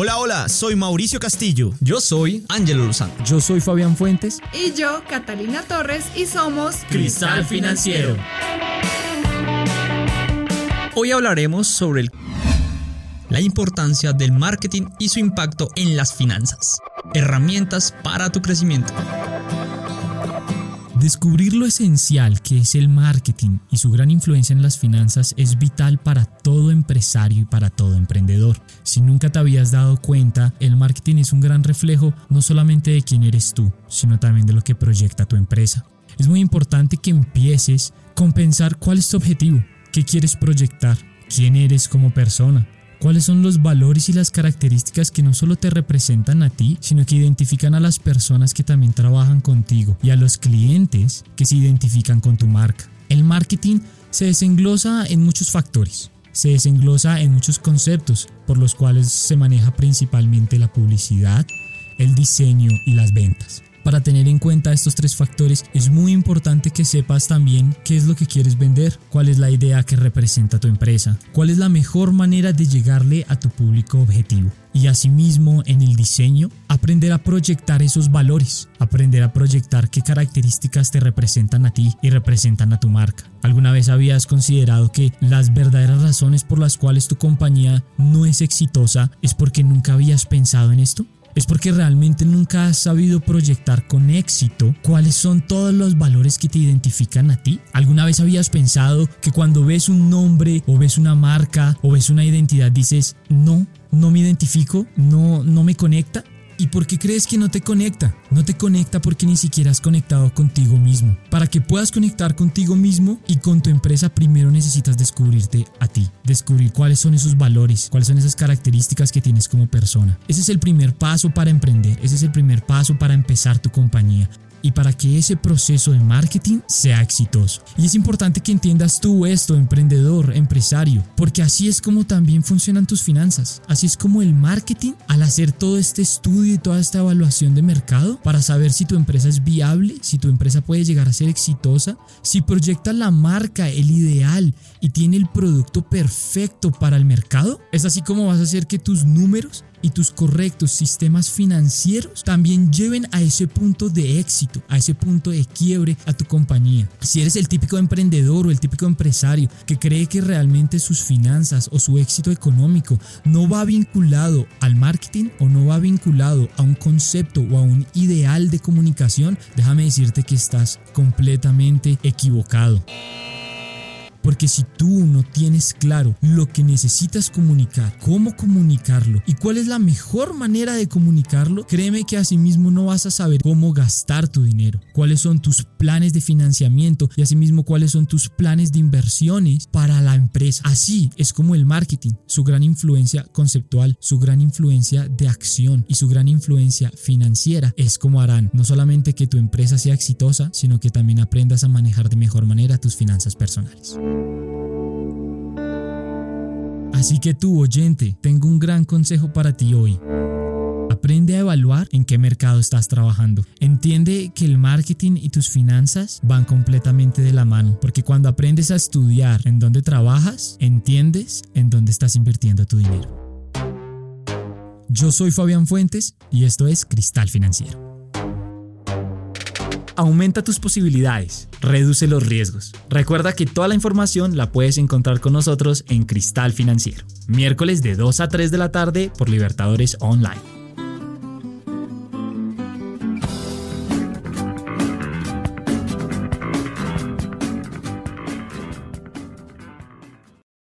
Hola, hola, soy Mauricio Castillo. Yo soy Ángelo Lozano. Yo soy Fabián Fuentes. Y yo, Catalina Torres, y somos Cristal Financiero. Hoy hablaremos sobre el la importancia del marketing y su impacto en las finanzas. Herramientas para tu crecimiento. Descubrir lo esencial que es el marketing y su gran influencia en las finanzas es vital para todo empresario y para todo emprendedor. Si nunca te habías dado cuenta, el marketing es un gran reflejo no solamente de quién eres tú, sino también de lo que proyecta tu empresa. Es muy importante que empieces con pensar cuál es tu objetivo, qué quieres proyectar, quién eres como persona, cuáles son los valores y las características que no solo te representan a ti, sino que identifican a las personas que también trabajan contigo y a los clientes que se identifican con tu marca. El marketing se desenglosa en muchos factores, se desenglosa en muchos conceptos por los cuales se maneja principalmente la publicidad, el diseño y las ventas. Para tener en cuenta estos tres factores es muy importante que sepas también qué es lo que quieres vender, cuál es la idea que representa tu empresa, cuál es la mejor manera de llegarle a tu público objetivo. Y asimismo en el diseño, aprender a proyectar esos valores, aprender a proyectar qué características te representan a ti y representan a tu marca. ¿Alguna vez habías considerado que las verdaderas razones por las cuales tu compañía no es exitosa es porque nunca habías pensado en esto? Es porque realmente nunca has sabido proyectar con éxito cuáles son todos los valores que te identifican a ti. ¿Alguna vez habías pensado que cuando ves un nombre o ves una marca o ves una identidad dices, no, no me identifico, no, no me conecta? ¿Y por qué crees que no te conecta? No te conecta porque ni siquiera has conectado contigo mismo. Para que puedas conectar contigo mismo y con tu empresa, primero necesitas descubrirte a ti. Descubrir cuáles son esos valores, cuáles son esas características que tienes como persona. Ese es el primer paso para emprender. Ese es el primer paso para empezar tu compañía y para que ese proceso de marketing sea exitoso. Y es importante que entiendas tú esto, emprendedor, empresario, porque así es como también funcionan tus finanzas. Así es como el marketing, al hacer todo este estudio y toda esta evaluación de mercado para saber si tu empresa es viable, si tu empresa puede llegar a ser exitosa, si proyecta la marca, el ideal y tiene el producto perfecto para el mercado, es así como vas a hacer que tus números y tus correctos sistemas financieros también lleven a ese punto de éxito, a ese punto de quiebre a tu compañía. Si eres el típico emprendedor o el típico empresario que cree que realmente sus finanzas o su éxito económico no va vinculado al marketing o no va vinculado a un concepto o a un ideal de comunicación, déjame decirte que estás completamente equivocado. Porque si tú no tienes claro lo que necesitas comunicar, cómo comunicarlo y cuál es la mejor manera de comunicarlo, créeme que asimismo no vas a saber cómo gastar tu dinero, cuáles son tus planes de financiamiento y asimismo cuáles son tus planes de inversiones para la empresa. Así es como el marketing, su gran influencia conceptual, su gran influencia de acción y su gran influencia financiera es como harán no solamente que tu empresa sea exitosa, sino que también aprendas a manejar de mejor manera tus finanzas personales. Así que tú, oyente, tengo un gran consejo para ti hoy. Aprende a evaluar en qué mercado estás trabajando. Entiende que el marketing y tus finanzas van completamente de la mano, porque cuando aprendes a estudiar en dónde trabajas, entiendes en dónde estás invirtiendo tu dinero. Yo soy Fabián Fuentes y esto es Cristal Financiero. Aumenta tus posibilidades, reduce los riesgos. Recuerda que toda la información la puedes encontrar con nosotros en Cristal Financiero, miércoles de 2 a 3 de la tarde por Libertadores Online.